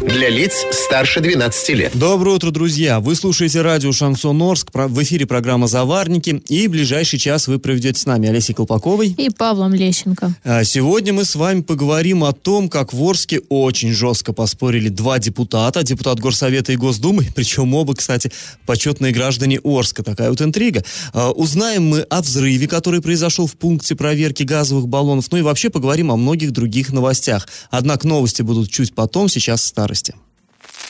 Для лиц старше 12 лет. Доброе утро, друзья! Вы слушаете радио «Шансон Орск», в эфире программа «Заварники», и ближайший час вы проведете с нами Олесей Колпаковой. И Павлом Лещенко. А Сегодня мы с вами поговорим о том, как в Орске очень жестко поспорили два депутата, депутат Горсовета и Госдумы, причем оба, кстати, почетные граждане Орска. Такая вот интрига. А, Узнаем мы о взрыве, который произошел в пункте проверки газовых баллонов, ну и вообще поговорим о многих других новостях. Однако новости будут чуть потом, сейчас в старости.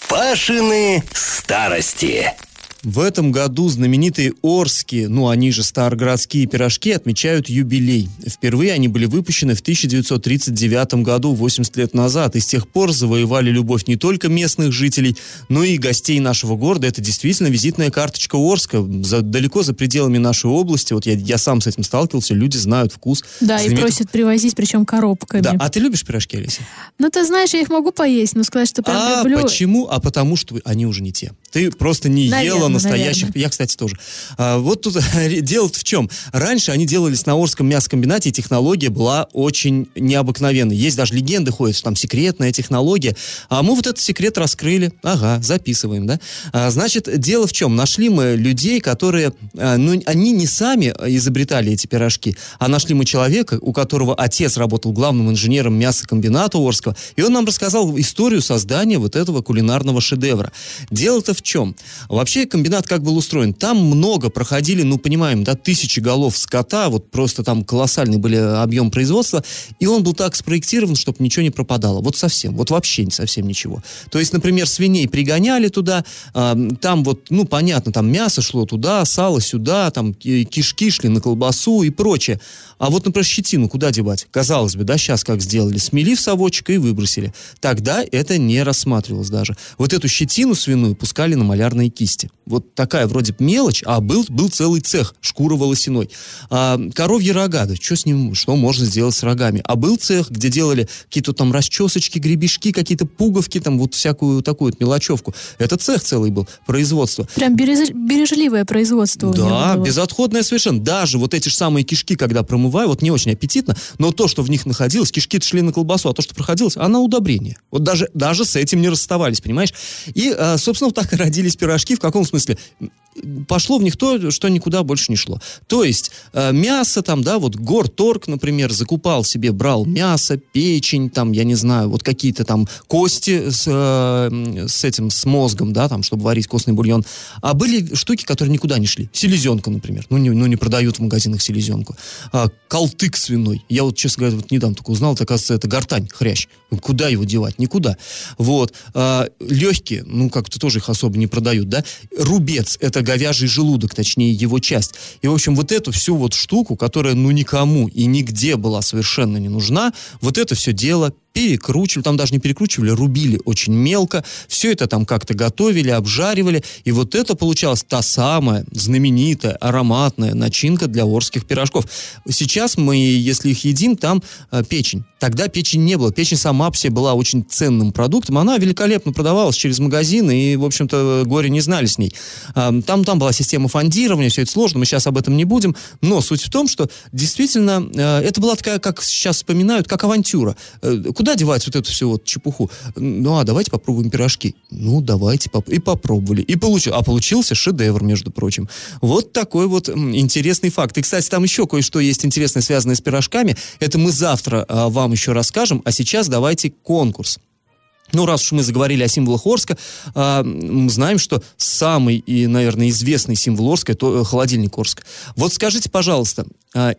Пашины старости. В этом году знаменитые Орские, ну они же староградские пирожки, отмечают юбилей. Впервые они были выпущены в 1939 году, 80 лет назад, и с тех пор завоевали любовь не только местных жителей, но и гостей нашего города. Это действительно визитная карточка Орска, за, далеко за пределами нашей области. Вот я, я сам с этим сталкивался, люди знают вкус. Да, и просят привозить, причем коробками. Да, а ты любишь пирожки, Алиса? Ну, ты знаешь, я их могу поесть, но сказать, что прям А люблю... почему? А потому что они уже не те. Ты просто не Наверно, ела настоящих. наверно. Я, кстати, тоже. А, вот тут дело в чем. Раньше они делались на Орском мясокомбинате, и технология была очень необыкновенной. Есть даже легенды ходят, что там секретная технология. А мы вот этот секрет раскрыли. Ага, записываем, да? А, значит, дело в чем? Нашли мы людей, которые, а, ну, они не сами изобретали эти пирожки, а нашли мы человека, у которого отец работал главным инженером мясокомбината Орского, и он нам рассказал историю создания вот этого кулинарного шедевра. Дело-то в чем? Вообще комбинат как был устроен? Там много проходили, ну, понимаем, да, тысячи голов скота, вот просто там колоссальный были объем производства, и он был так спроектирован, чтобы ничего не пропадало. Вот совсем, вот вообще совсем ничего. То есть, например, свиней пригоняли туда, а, там вот, ну, понятно, там мясо шло туда, сало сюда, там ки- кишки шли на колбасу и прочее. А вот, например, щетину куда девать? Казалось бы, да, сейчас как сделали? Смели в совочек и выбросили. Тогда это не рассматривалось даже. Вот эту щетину свиную пускали на малярные кисти. Вот такая вроде мелочь, а был, был целый цех, шкура волосяной. А, коровьи рога, да что с ним, что можно сделать с рогами? А был цех, где делали какие-то там расчесочки, гребешки, какие-то пуговки, там вот всякую такую вот мелочевку. Это цех целый был, производство. Прям береж- бережливое производство Да, безотходное совершенно. Даже вот эти же самые кишки, когда промываю, вот не очень аппетитно, но то, что в них находилось, кишки шли на колбасу, а то, что проходилось, она удобрение. Вот даже, даже с этим не расставались, понимаешь? И, э, собственно, вот так и родились пирожки. В каком смысле? parce que Пошло в них то, что никуда больше не шло. То есть э, мясо там, да, вот Горторг, например, закупал себе, брал мясо, печень, там, я не знаю, вот какие-то там кости с, э, с этим, с мозгом, да, там, чтобы варить костный бульон. А были штуки, которые никуда не шли. Селезенка, например. Ну, не, ну, не продают в магазинах селезенку. А, калтык свиной. Я вот, честно говоря, вот недавно только узнал, это, оказывается, это гортань, хрящ. Куда его девать? Никуда. Вот. А, легкие, ну, как-то тоже их особо не продают, да. Рубец, это говяжий желудок, точнее, его часть. И, в общем, вот эту всю вот штуку, которая, ну, никому и нигде была совершенно не нужна, вот это все дело перекручивали, там даже не перекручивали, рубили очень мелко, все это там как-то готовили, обжаривали, и вот это получалась та самая знаменитая ароматная начинка для орских пирожков. Сейчас мы, если их едим, там э, печень. Тогда печень не было. Печень сама по себе была очень ценным продуктом. Она великолепно продавалась через магазины, и, в общем-то, горе не знали с ней. А, Там, там была система фондирования, все это сложно, мы сейчас об этом не будем. Но суть в том, что действительно э, это была такая, как сейчас вспоминают, как авантюра. Э, Куда девать вот эту всю вот чепуху? Ну, а давайте попробуем пирожки. Ну, давайте. поп- И попробовали. И получил. А получился шедевр, между прочим. Вот такой вот интересный факт. И, кстати, там еще кое-что есть интересное, связанное с пирожками. Это мы завтра а, вам еще расскажем. А сейчас давайте конкурс. Ну, раз уж мы заговорили о символах Орска, а, мы знаем, что самый и, наверное, известный символ Орска – это э, холодильник Орска. Вот скажите, пожалуйста,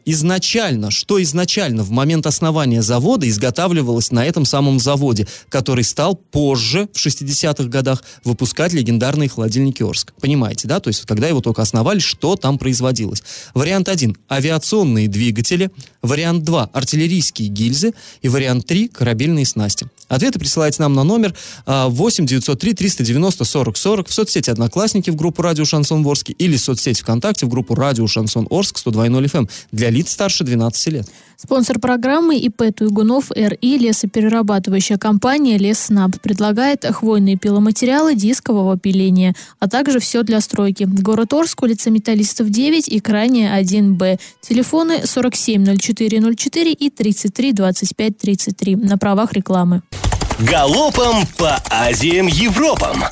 изначально, что изначально в момент основания завода изготавливалось на этом самом заводе, который стал позже, в 60-х годах, выпускать легендарные холодильники Орска? Понимаете, да? То есть, когда его только основали, что там производилось? Вариант 1 – авиационные двигатели. Вариант 2 – артиллерийские гильзы. И вариант 3 – корабельные снасти. Ответы присылайте нам на номер а, 8 903 390 40 40 в соцсети «Одноклассники» в группу «Радио Шансон Орск» или в соцсети ВКонтакте в группу «Радио Шансон Орск» 102.0 FM. Для лиц старше 12 лет. Спонсор программы ИП Туйгунов РИ лесоперерабатывающая компания Лесснаб предлагает хвойные пиломатериалы дискового пиления, а также все для стройки. Город Орск, улица Металлистов 9 и крайняя 1Б. Телефоны 470404 и 33 25 33 на правах рекламы. Галопом по Азиям Европам!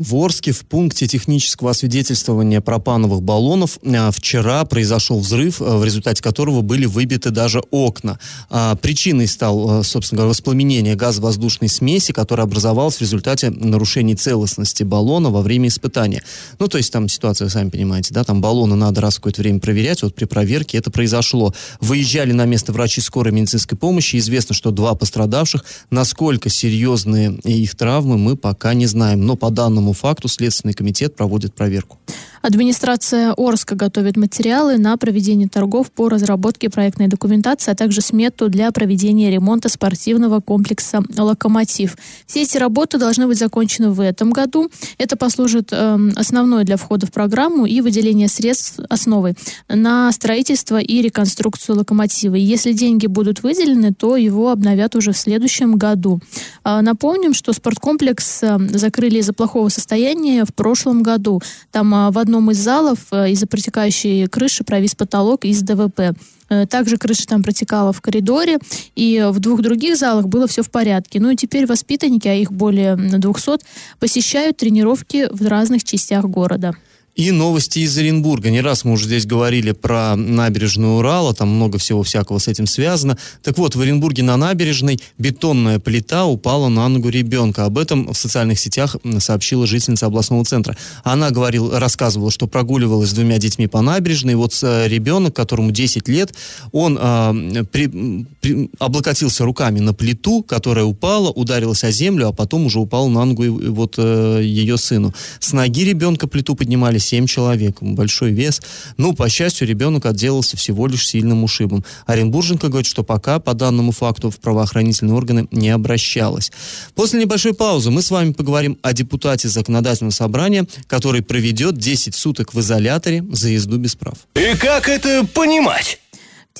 В Орске в пункте технического освидетельствования пропановых баллонов а, вчера произошел взрыв, а, в результате которого были выбиты даже окна. А, причиной стал, собственно говоря, воспламенение газовоздушной смеси, которая образовалась в результате нарушений целостности баллона во время испытания. Ну, то есть там ситуация, вы сами понимаете, да, там баллоны надо раз в какое-то время проверять, вот при проверке это произошло. Выезжали на место врачи скорой медицинской помощи, известно, что два пострадавших, насколько серьезные их травмы, мы пока не знаем, но по данному данному факту Следственный комитет проводит проверку. Администрация Орска готовит материалы на проведение торгов по разработке проектной документации, а также смету для проведения ремонта спортивного комплекса «Локомотив». Все эти работы должны быть закончены в этом году. Это послужит э, основной для входа в программу и выделения средств основой на строительство и реконструкцию локомотива. И если деньги будут выделены, то его обновят уже в следующем году. Э, напомним, что спорткомплекс э, закрыли из-за плохого состояния в прошлом году. Там э, в одном из залов э, из-за протекающей крыши провис потолок из ДВП. Э, также крыша там протекала в коридоре, и в двух других залах было все в порядке. Ну и теперь воспитанники, а их более 200, посещают тренировки в разных частях города. И новости из Оренбурга. Не раз мы уже здесь говорили про набережную Урала, там много всего всякого с этим связано. Так вот, в Оренбурге на набережной бетонная плита упала на ногу ребенка. Об этом в социальных сетях сообщила жительница областного центра. Она говорила, рассказывала, что прогуливалась с двумя детьми по набережной. Вот э, ребенок, которому 10 лет, он э, при, при, облокотился руками на плиту, которая упала, ударилась о землю, а потом уже упала на ногу и вот э, ее сыну. С ноги ребенка плиту поднимали 7 человек, большой вес. Ну, по счастью, ребенок отделался всего лишь сильным ушибом. Оренбурженко говорит, что пока по данному факту в правоохранительные органы не обращалась. После небольшой паузы мы с вами поговорим о депутате законодательного собрания, который проведет 10 суток в изоляторе за езду без прав. И как это понимать?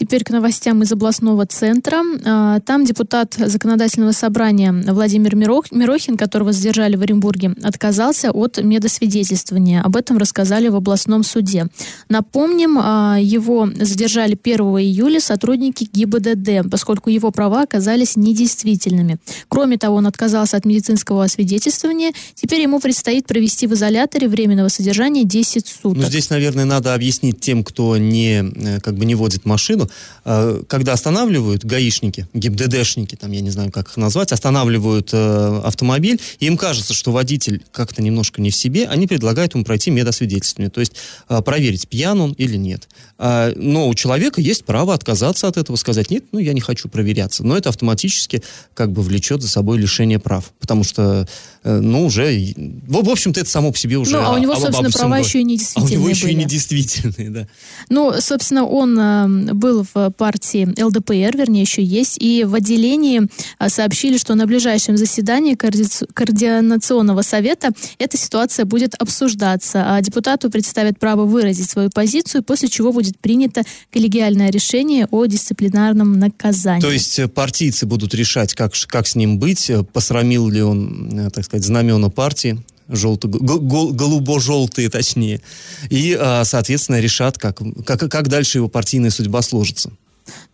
Теперь к новостям из областного центра. А, там депутат законодательного собрания Владимир Мирохин, которого задержали в Оренбурге, отказался от медосвидетельствования. Об этом рассказали в областном суде. Напомним, а, его задержали 1 июля сотрудники ГИБДД, поскольку его права оказались недействительными. Кроме того, он отказался от медицинского освидетельствования. Теперь ему предстоит провести в изоляторе временного содержания 10 суток. Ну, здесь, наверное, надо объяснить тем, кто не, э, как бы не водит машину, Э, когда останавливают гаишники, ГИБДДшники, там, я не знаю, как их назвать, останавливают э, автомобиль, и им кажется, что водитель как-то немножко не в себе, они предлагают ему пройти медосвидетельствование, то есть э, проверить, пьян он или нет. Но у человека есть право отказаться от этого, сказать, нет, ну, я не хочу проверяться. Но это автоматически как бы влечет за собой лишение прав, потому что, ну, уже, в, в общем-то, это само по себе уже... Ну, а у него, собственно, права еще и недействительные А у него еще были. и недействительные, да. Ну, собственно, он э, был в партии ЛДПР, вернее, еще есть, и в отделении а, сообщили, что на ближайшем заседании Координационного совета эта ситуация будет обсуждаться, а депутату представят право выразить свою позицию, после чего будет принято коллегиальное решение о дисциплинарном наказании. То есть э, партийцы будут решать, как, как с ним быть, э, посрамил ли он, э, так сказать, знамена партии, голубо-желтые точнее, и, а, соответственно, решат, как, как, как дальше его партийная судьба сложится.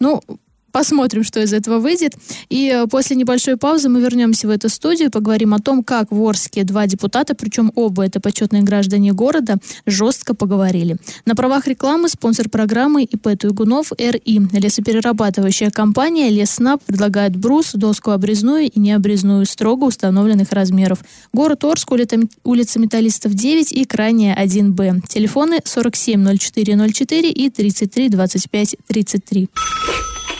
Ну, Посмотрим, что из этого выйдет. И э, после небольшой паузы мы вернемся в эту студию, поговорим о том, как в Орске два депутата, причем оба это почетные граждане города, жестко поговорили. На правах рекламы спонсор программы ИП Туйгунов РИ. Лесоперерабатывающая компания Леснаб предлагает брус, доску обрезную и необрезную строго установленных размеров. Город Орск, улица Металлистов 9 и крайняя 1Б. Телефоны 470404 и 33 25 33.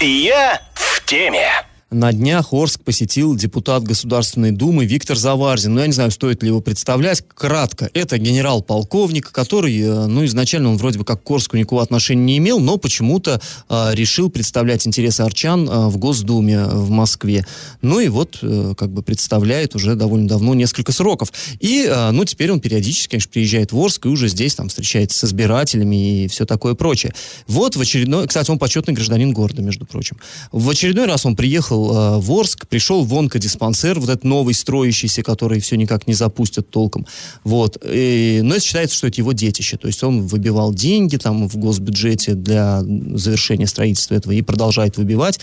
Я в теме. На днях Орск посетил депутат Государственной Думы Виктор Заварзин. Ну, я не знаю, стоит ли его представлять. Кратко, это генерал-полковник, который, э, ну, изначально он вроде бы как к Орску никакого отношения не имел, но почему-то э, решил представлять интересы арчан э, в Госдуме э, в Москве. Ну и вот, э, как бы представляет уже довольно давно несколько сроков. И, э, ну, теперь он периодически, конечно, приезжает в Орск и уже здесь там встречается с избирателями и все такое прочее. Вот в очередной, кстати, он почетный гражданин города, между прочим. В очередной раз он приехал приехал э, в Орск, пришел в онкодиспансер, вот этот новый строящийся, который все никак не запустят толком. Вот. И, но это считается, что это его детище. То есть он выбивал деньги там в госбюджете для завершения строительства этого и продолжает выбивать.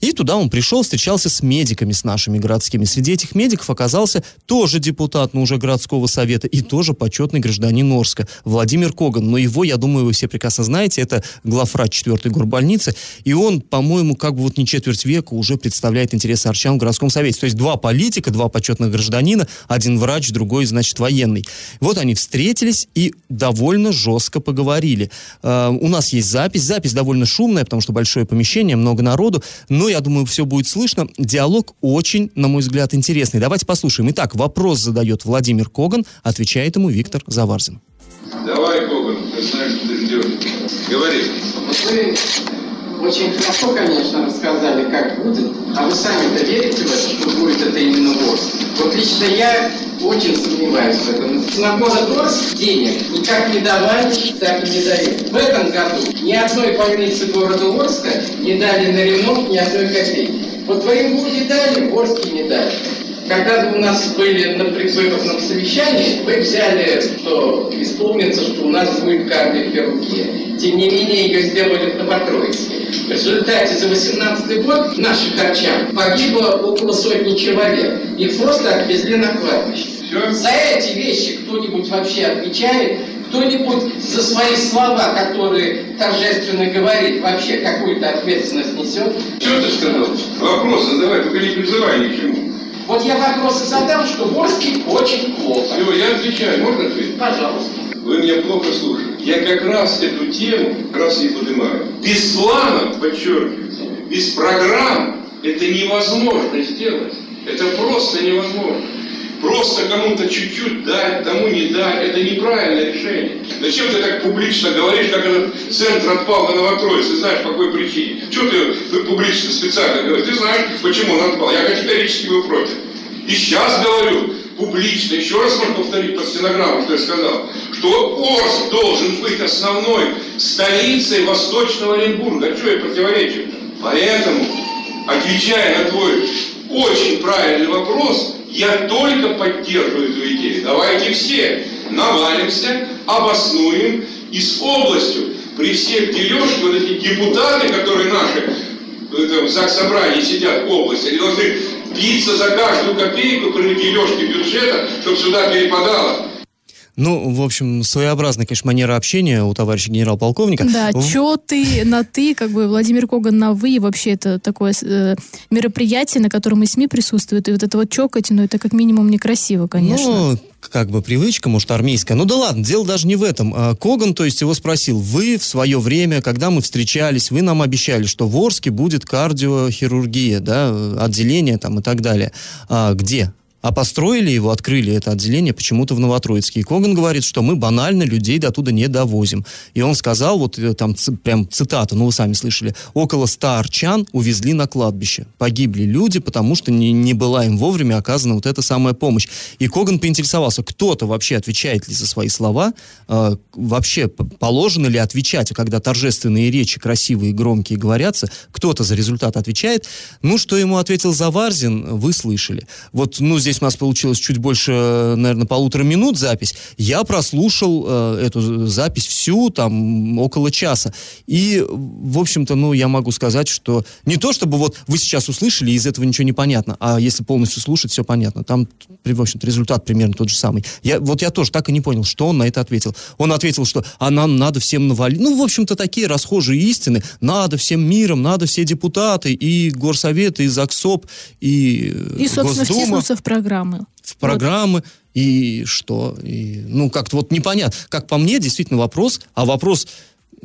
И туда он пришел, встречался с медиками, с нашими городскими. Среди этих медиков оказался тоже депутат, но уже городского совета, и тоже почетный гражданин Орска, Владимир Коган. Но его, я думаю, вы все прекрасно знаете, это главврач 4-й горбольницы, и он, по-моему, как бы вот не четверть века уже представляет интересы арчан в городском совете. То есть два политика, два почетных гражданина, один врач, другой, значит, военный. Вот они встретились и довольно жестко поговорили. Э, у нас есть запись, запись довольно шумная, потому что большое помещение, много народу, но я думаю, все будет слышно. Диалог очень, на мой взгляд, интересный. Давайте послушаем. Итак, вопрос задает Владимир Коган, отвечает ему Виктор Заварзин. Давай, Коган, ты знаешь, что ты сделаешь. Говори. Очень хорошо, конечно, рассказали, как будет, а вы сами-то верите в это, что будет это именно Орск? Вот лично я очень сомневаюсь в этом. На город Орск денег никак не давали, так и не дают. В этом году ни одной больницы города Орска не дали на ремонт ни одной копейки. Вот в Оренбурге дали, в Орске не дали. Когда вы у нас были на предвыборном совещании, вы взяли, что исполнится, что у нас будет кардиохирургия. Тем не менее, ее сделали в Новотроицке. В результате за 18 год наших арчан погибло около сотни человек. Их просто отвезли на кладбище. За эти вещи кто-нибудь вообще отвечает? Кто-нибудь за свои слова, которые торжественно говорит, вообще какую-то ответственность несет? Что ты сказал? Вопрос задавай, только не призывай ни к чему. Вот я вопросы задам, что в Орске очень плохо. Все, я отвечаю. Можно ответить? Пожалуйста. Вы меня плохо слушаете. Я как раз эту тему как раз и поднимаю. Без плана, подчеркиваю, без программ это невозможно сделать. Это просто невозможно. Просто кому-то чуть-чуть дать, тому не дать, это неправильное решение. Зачем ты так публично говоришь, как этот центр отпал на Новотроиц? Ты знаешь, по какой причине? Чего ты, публично специально говоришь? Ты знаешь, почему он отпал? Я категорически был против. И сейчас говорю, публично, еще раз можно повторить по стенограмму, что я сказал, что Орск должен быть основной столицей Восточного Оренбурга. А что я противоречу? Поэтому, отвечая на твой очень правильный вопрос, я только поддерживаю эту идею. Давайте все навалимся, обоснуем и с областью при всех дележках вот эти депутаты, которые наши в Заксобрании сидят в области, они должны биться за каждую копейку при дележке бюджета, чтобы сюда перепадало. Ну, в общем, своеобразная, конечно, манера общения у товарища генерал-полковника. Да, В- чё ты на ты, как бы Владимир Коган на вы, вообще это такое э, мероприятие, на котором и СМИ присутствуют, и вот это вот чокать, ну это как минимум некрасиво, конечно. Ну, как бы привычка, может, армейская. Ну да ладно, дело даже не в этом. А, Коган, то есть, его спросил, вы в свое время, когда мы встречались, вы нам обещали, что в Орске будет кардиохирургия, да, отделение там и так далее. А, где? А построили его, открыли это отделение почему-то в Новотроицке. И Коган говорит, что мы банально людей до туда не довозим. И он сказал, вот э, там прям цитата, ну вы сами слышали, около ста арчан увезли на кладбище. Погибли люди, потому что не, не была им вовремя оказана вот эта самая помощь. И Коган поинтересовался, кто-то вообще отвечает ли за свои слова, Э, вообще положено ли отвечать, когда торжественные речи красивые и громкие говорятся, кто-то за результат отвечает. Ну, что ему ответил Заварзин, вы слышали. Вот, ну, здесь у нас получилось чуть больше, наверное, полутора минут запись. Я прослушал э, эту запись всю, там, около часа. И, в общем-то, ну, я могу сказать, что не то, чтобы вот вы сейчас услышали, и из этого ничего не понятно, а если полностью слушать, все понятно. Там, в общем-то, результат примерно тот же самый. Я, вот я тоже так и не понял, что он на это ответил. Он ответил, что а нам надо всем навалить. Ну, в общем-то, такие расхожие истины. Надо всем миром, надо все депутаты, и горсоветы, и ЗАГСОП, и, э, и, собственно, Госдума втиснуться в программы. в программы, и что? И, ну, как-то вот непонятно. Как по мне, действительно вопрос, а вопрос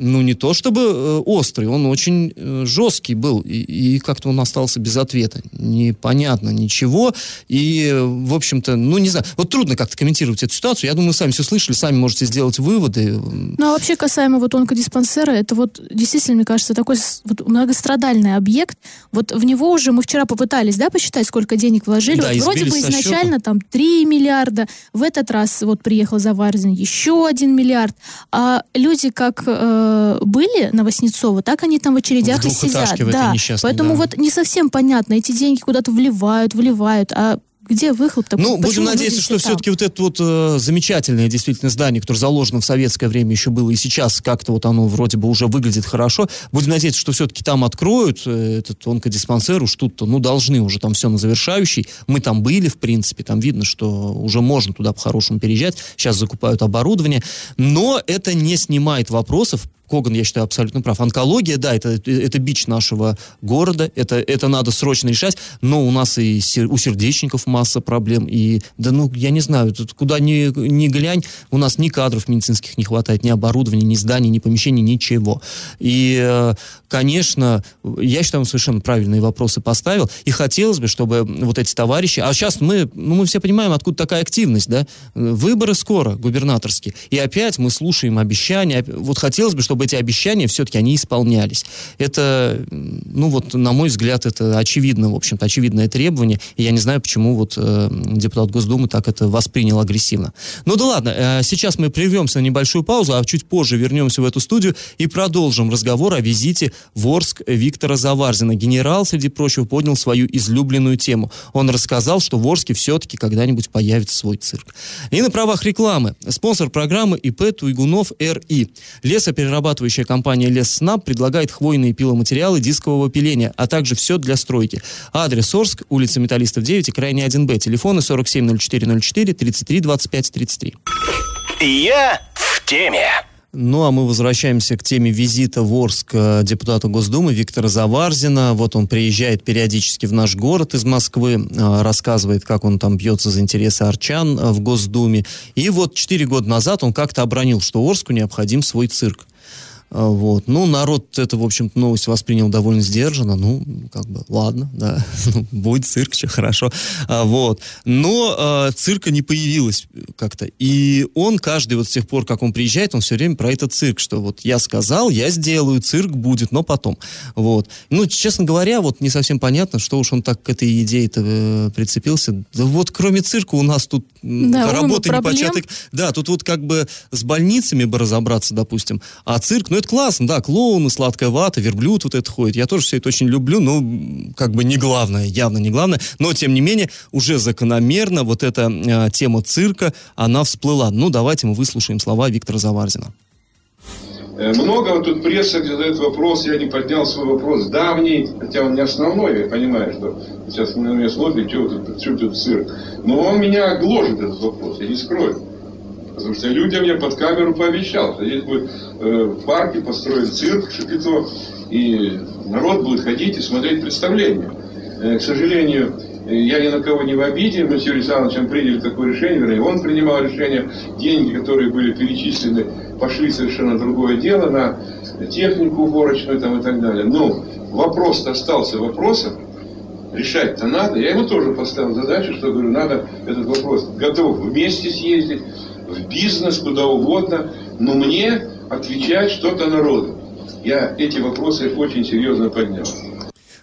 ну, не то чтобы э, острый, он очень э, жесткий был, и, и как-то он остался без ответа. Непонятно ничего, и, в общем-то, ну, не знаю, вот трудно как-то комментировать эту ситуацию, я думаю, сами все слышали, сами можете сделать выводы. Ну, а вообще, касаемо вот онкодиспансера, это вот действительно, мне кажется, такой вот многострадальный объект, вот в него уже мы вчера попытались, да, посчитать, сколько денег вложили, Да, вот вроде бы изначально счета. там 3 миллиарда, в этот раз вот приехал Заварзин еще 1 миллиард, а люди как э, были на Воснецово, так они там в очередях В и сидят. Да, поэтому да. вот не совсем понятно, эти деньги куда-то вливают, вливают, а где выхлоп-то? Ну, будем надеяться, что там? все-таки вот это вот э, замечательное действительно здание, которое заложено в советское время еще было, и сейчас как-то вот оно вроде бы уже выглядит хорошо. Будем надеяться, что все-таки там откроют э, этот онкодиспансер, уж тут-то, ну, должны уже там все на завершающий. Мы там были, в принципе, там видно, что уже можно туда по-хорошему переезжать. Сейчас закупают оборудование. Но это не снимает вопросов, Коган, я считаю, абсолютно прав. Онкология, да, это, это бич нашего города, это, это надо срочно решать, но у нас и сер- у сердечников масса проблем, и, да ну, я не знаю, тут куда ни, ни глянь, у нас ни кадров медицинских не хватает, ни оборудования, ни зданий, ни помещений, ничего. И, э, конечно, я считаю, он совершенно правильные вопросы поставил, и хотелось бы, чтобы вот эти товарищи, а сейчас мы, ну, мы все понимаем, откуда такая активность, да, выборы скоро, губернаторские, и опять мы слушаем обещания, вот хотелось бы, чтобы эти обещания все-таки они исполнялись. Это, ну вот, на мой взгляд, это очевидно, в общем-то, очевидное требование, и я не знаю, почему вот э, депутат Госдумы так это воспринял агрессивно. Ну да ладно, э, сейчас мы прервемся на небольшую паузу, а чуть позже вернемся в эту студию и продолжим разговор о визите в Орск Виктора Заварзина. Генерал, среди прочего, поднял свою излюбленную тему. Он рассказал, что в Орске все-таки когда-нибудь появится свой цирк. И на правах рекламы. Спонсор программы ИП Туйгунов РИ. Лесоперерабатывающая компания Лесснаб предлагает хвойные пиломатериалы дискового пиления, а также все для стройки. Адрес Орск, улица Металлистов 9 и крайний 1Б. Телефоны 470404 33 25 33. Я в теме. Ну, а мы возвращаемся к теме визита в Орск э, депутата Госдумы Виктора Заварзина. Вот он приезжает периодически в наш город из Москвы, э, рассказывает, как он там бьется за интересы арчан э, в Госдуме. И вот четыре года назад он как-то обронил, что Орску необходим свой цирк. А, Вот. Ну, народ это, в общем-то, новость воспринял довольно сдержанно. Ну, как бы, ладно, да, Ну, будет цирк, все хорошо. А, вот. Но а, цирка не появилось как-то. И он каждый вот с тех пор, как он приезжает, он все время про этот цирк, что вот я сказал, я сделаю, цирк будет, но потом. Вот. Ну, честно говоря, вот не совсем понятно, что уж он так к этой идее-то э, прицепился. Да вот кроме цирка у нас тут Да, работа непочатый да, тут вот как бы с больницами бы разобраться, допустим. А цирк, ну это классно, да, клоуны, сладкая вата, верблюд вот это ходит. Я тоже все это очень люблю, но как бы не главное, явно не главное. Но, тем не менее, уже закономерно вот эта э, тема цирка, она всплыла. Ну, давайте мы выслушаем слова Виктора Заварзина. Э, Много тут пресса, где задает вопрос, я не поднял свой вопрос давний, хотя он не основной, я понимаю, что сейчас на меня смотрят, что тут, тут цирк. Но он меня гложет, этот вопрос, я не скрою. Потому что людям я под камеру пообещал, здесь будет э, в парке построен цирк Шапито, и народ будет ходить и смотреть представления. Э, к сожалению, э, я ни на кого не в обиде, мы с Юрием Александровичем приняли такое решение, вернее, он принимал решение, деньги, которые были перечислены, пошли совершенно другое дело, на технику уборочную там, и так далее. Но вопрос-то остался вопросом, решать-то надо. Я ему тоже поставил задачу, что говорю, надо этот вопрос готов вместе съездить, в бизнес, куда угодно, но мне отвечать что-то народу. Я эти вопросы очень серьезно поднял.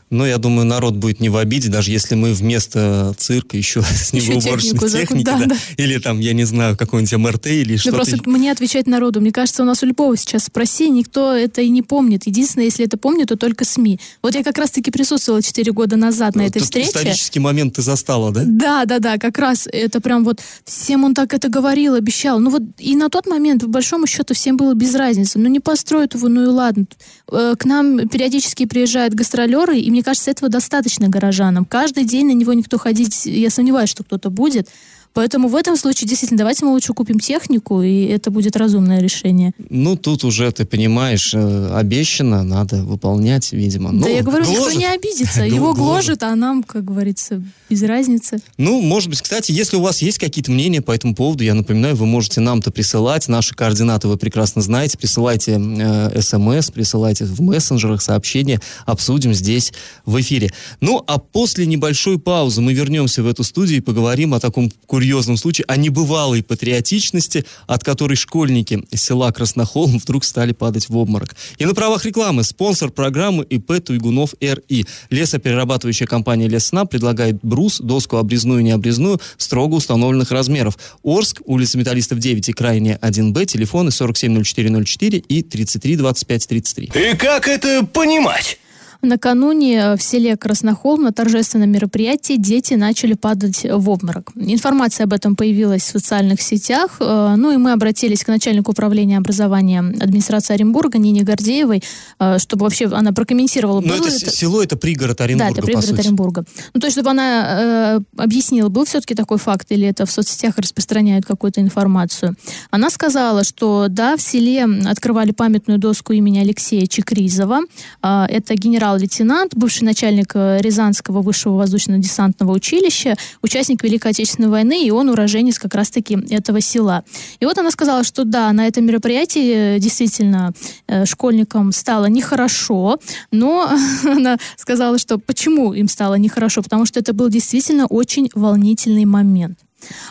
Но я думаю, народ будет не в обиде, даже если мы вместо цирка еще снимем Еще уборочной технику техники, закупим, да, да. да. или там, я не знаю, какой-нибудь МРТ или Да что-то. просто мне отвечать народу. Мне кажется, у нас у любого сейчас спроси, никто это и не помнит. Единственное, если это помнит, то только СМИ. Вот я как раз-таки присутствовала 4 года назад на этой Тут встрече. исторический момент ты застала, да? Да, да, да, как раз это прям вот всем он так это говорил, обещал. Ну вот и на тот момент, по большому счету, всем было без разницы. Ну не построят его, ну и ладно. Э, К нам периодически приезжают гастролеры, и мне кажется, этого достаточно горожанам. Каждый день на него никто ходить, я сомневаюсь, что кто-то будет. Поэтому в этом случае действительно давайте мы лучше купим технику, и это будет разумное решение. Ну, тут уже, ты понимаешь, э, обещано, надо выполнять, видимо. да Ну, я говорю, гложет. никто не обидится. Его гложет. гложет, а нам, как говорится, без разницы. Ну, может быть, кстати, если у вас есть какие-то мнения по этому поводу, я напоминаю, вы можете нам-то присылать. Наши координаты вы прекрасно знаете. Присылайте э, смс, присылайте в мессенджерах сообщения. Обсудим здесь в эфире. Ну, а после небольшой паузы мы вернемся в эту студию и поговорим о таком курьезном случае, о небывалой патриотичности, от которой школьники села Краснохолм вдруг стали падать в обморок. И на правах рекламы спонсор программы ИП Туйгунов РИ. Лесоперерабатывающая компания Леснаб предлагает брус, доску обрезную и необрезную строго установленных размеров. Орск, улица Металлистов 9 и крайняя 1Б, телефоны 470404 и 332533. И как это понимать? Накануне э, в селе Краснохолм на торжественном мероприятии дети начали падать в обморок. Информация об этом появилась в социальных сетях. э, Ну и мы обратились к начальнику управления образования администрации Оренбурга Нине Гордеевой, э, чтобы вообще она прокомментировала, Но было это, с- село, это пригород Оренбурга, да, это пригород. Оренбурга. Ну, то есть, чтобы она э, объяснила, был все-таки такой факт, или это в соцсетях распространяют какую-то информацию. Она сказала, что да, в селе открывали памятную доску имени Алексея Чекризова. А, это генерал-лейтенант, бывший начальник э, Рязанского высшего воздушно-десантного училища, участник Великой Отечественной войны, и он уроженец как раз-таки этого села. И вот она сказала, что да, на этом мероприятии э, действительно э, школьникам стало нехорошо, но она сказала, что почему им стало нехорошо, потому что это был действительно очень волнительный момент.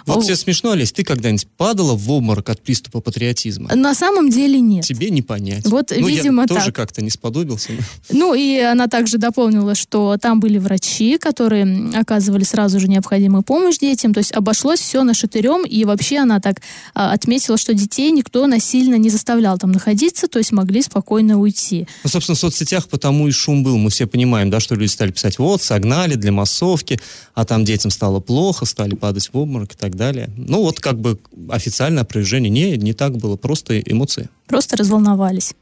Вот О, тебе смешно, Олесь, ты когда-нибудь падала в обморок от приступа патриотизма? На самом деле нет. Тебе не понять. Вот, ну, видимо, я тоже так. как-то не сподобился. Ну и она также дополнила, что там были врачи, которые оказывали сразу же необходимую помощь детям. То есть обошлось все на шатырем. И вообще она так а, отметила, что детей никто насильно не заставлял там находиться, то есть могли спокойно уйти. Ну, собственно, в соцсетях потому и шум был. Мы все понимаем, да, что люди стали писать, вот, согнали для массовки, а там детям стало плохо, стали падать в обморок и так далее. Ну, вот как бы официальное опровержение. Не, не так было, просто эмоции. Просто разволновались.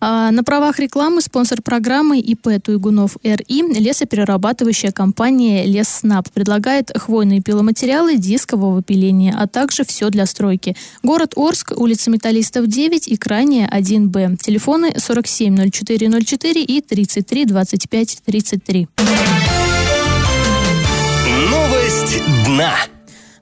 А, на правах рекламы спонсор программы ИП Туйгунов РИ лесоперерабатывающая компания Лесснаб предлагает хвойные пиломатериалы дискового пиления, а также все для стройки. Город Орск, улица Металлистов 9 и крайняя 1Б. Телефоны 470404 и 33 25 33. Новость дна.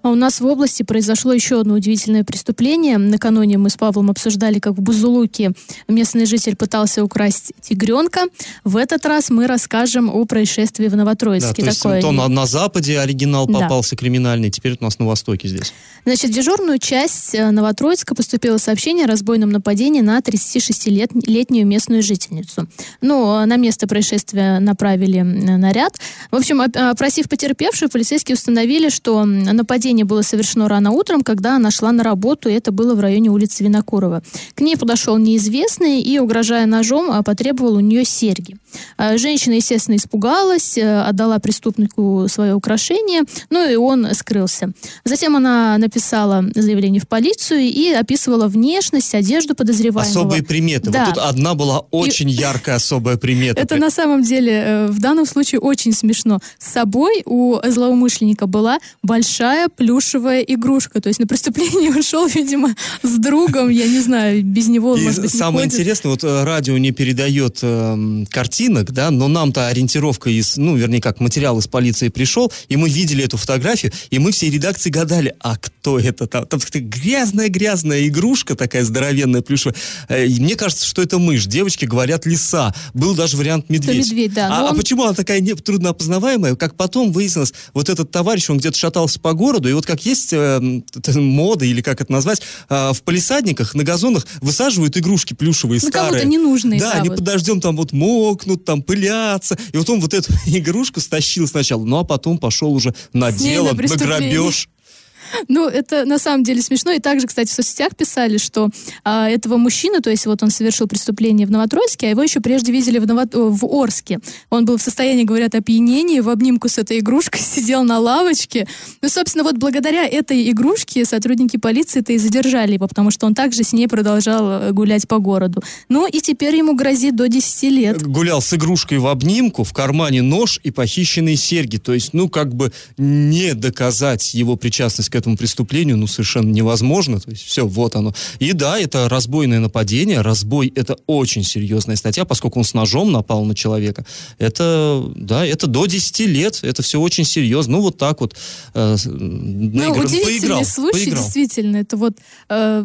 А у нас в области произошло еще одно удивительное преступление. Накануне мы с Павлом обсуждали, как в Бузулуке местный житель пытался украсть тигренка. В этот раз мы расскажем о происшествии в Да, Новотроицке. то есть Такое то ли- на, на Западе оригинал Да. попался криминальный, теперь у нас на Востоке здесь. Значит, в дежурную часть э, Новотроицка поступило сообщение о разбойном нападении на 36-летнюю местную жительницу. Ну, э, на место происшествия направили м, наряд. В общем, оп- опросив потерпевшую, полицейские установили, что м, нападение было совершено рано утром, когда она шла на работу, и это было в районе улицы Винокурова. К ней подошел неизвестный и, угрожая ножом, а, потребовал у нее серьги. А, Женщина, естественно, испугалась, э, отдала преступнику свое украшение, ну и он скрылся. Затем она написала заявление в полицию и описывала внешность, одежду подозреваемого. Особые приметы. Да. Вот тут одна была очень яркая особая примета. Это на самом деле э, в данном случае очень смешно. С собой у злоумышленника была большая плюшевая игрушка. То есть на преступление он шел, видимо, с другом. Я не знаю, без него И может быть, самое ходит. интересное, вот э, радио не передает эм, картинок, да, но нам-то ориентировка из, ну, вернее, как материал из полиции пришел, и мы видели эту фотографию, и мы всей редакции гадали, а кто это там? Там грязная-грязная игрушка, такая здоровенная плюшевая. Э, и мне кажется, что это мышь. Девочки говорят лиса. Был даже вариант медведь. медведь, да, А, а он- почему она такая не, трудно опознаваемая? Как потом выяснилось, вот этот товарищ, он где-то шатался по городу, и вот как есть э, мода, или как это назвать, э, в полисадниках, на газонах высаживают игрушки плюшевые, Ну, старые. кому-то ненужные, Да, да, они вот. под дождем там вот мокнут, там пылятся. И вот он вот эту игрушку стащил сначала, ну а потом пошел уже на С дело, на на грабеж. Ну, это на самом деле смешно. И также, кстати, в соцсетях писали, что а, этого мужчину, то есть вот он совершил преступление в Новотроицке, а его еще прежде видели в, Ново- в Орске. Он был в состоянии, говорят, опьянения, в обнимку с этой игрушкой сидел на лавочке. Ну, собственно, вот благодаря этой игрушке сотрудники полиции-то и задержали его, потому что он также с ней продолжал э, гулять по городу. Ну, и теперь ему грозит до 10 лет. Гулял с игрушкой в обнимку, в кармане нож и похищенные серьги. То есть, ну, как бы не доказать его причастность к этому преступлению, ну, совершенно невозможно. То есть все, вот оно. И да, это разбойное нападение. Разбой – это очень серьезная статья, поскольку он с ножом напал на человека. Это, да, это до 10 лет. Это все очень серьезно. Ну, вот так вот. Э, ну, удивительный случай, поиграл. действительно. Это вот э,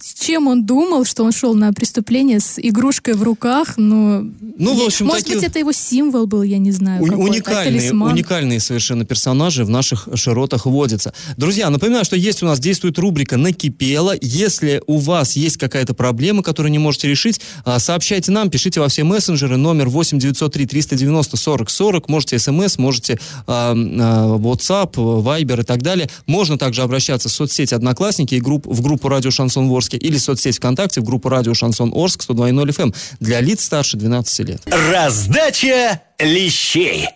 с чем он думал, что он шел на преступление с игрушкой в руках, но... Ну, в общем, Может такие... быть, это его символ был, я не знаю. У- уникальные, уникальные совершенно персонажи в наших широтах водятся. Друзья, напоминаю, что есть у нас действует рубрика «Накипело». Если у вас есть какая-то проблема, которую не можете решить, а, сообщайте нам, пишите во все мессенджеры, номер 8 903 390 40 40, можете смс, можете а, а, WhatsApp, Viber и так далее. Можно также обращаться в соцсети «Одноклассники» и групп, в группу «Радио Шансон Ворс» Орске или соцсеть ВКонтакте в группу радио Шансон Орск 102.0 FM для лиц старше 12 лет. Раздача лещей.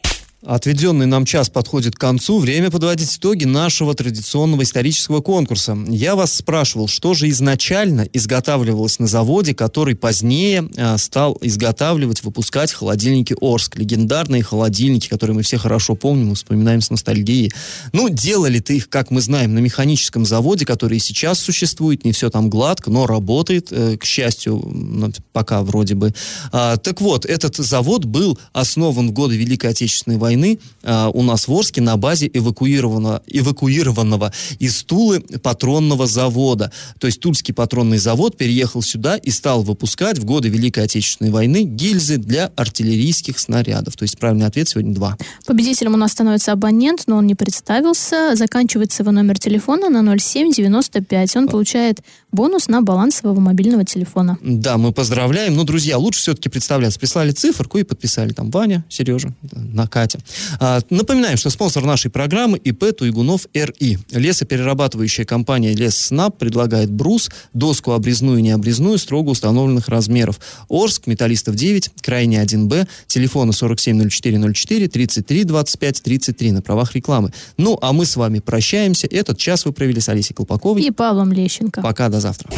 Отведенный нам час подходит к концу. Время подводить итоги нашего традиционного исторического конкурса. Я вас спрашивал, что же изначально изготавливалось на заводе, который позднее а, стал изготавливать, выпускать холодильники Орск. Легендарные холодильники, которые мы все хорошо помним и вспоминаем с ностальгией. Ну, делали-то их, как мы знаем, на механическом заводе, который и сейчас существует. Не все там гладко, но работает, э, к счастью, ну, пока вроде бы. А, так вот, этот завод был основан в годы Великой Отечественной войны войны э, у нас в Орске на базе эвакуированного, эвакуированного из Тулы патронного завода. То есть Тульский патронный завод переехал сюда и стал выпускать в годы Великой Отечественной войны гильзы для артиллерийских снарядов. То есть правильный ответ сегодня два. Победителем у нас становится абонент, но он не представился. Заканчивается его номер телефона на 0795. Он получает бонус на баланс своего мобильного телефона. Да, мы поздравляем. Но, друзья, лучше все-таки представляться. Прислали циферку и подписали там Ваня, Сережа, на Катя. А, напоминаем, что спонсор нашей программы ИП Туйгунов РИ. Лесоперерабатывающая компания Лесснаб предлагает брус, доску обрезную и необрезную строго установленных размеров. Орск, Металлистов 9, Крайне 1Б, телефоны 470404 33 25 33 на правах рекламы. Ну, а мы с вами прощаемся. Этот час вы провели с Алисей Колпаковой. И Павлом Лещенко. Пока, до завтра.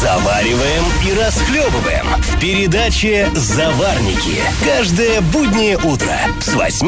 Завариваем и расхлебываем в передаче «Заварники». Каждое буднее утро с 8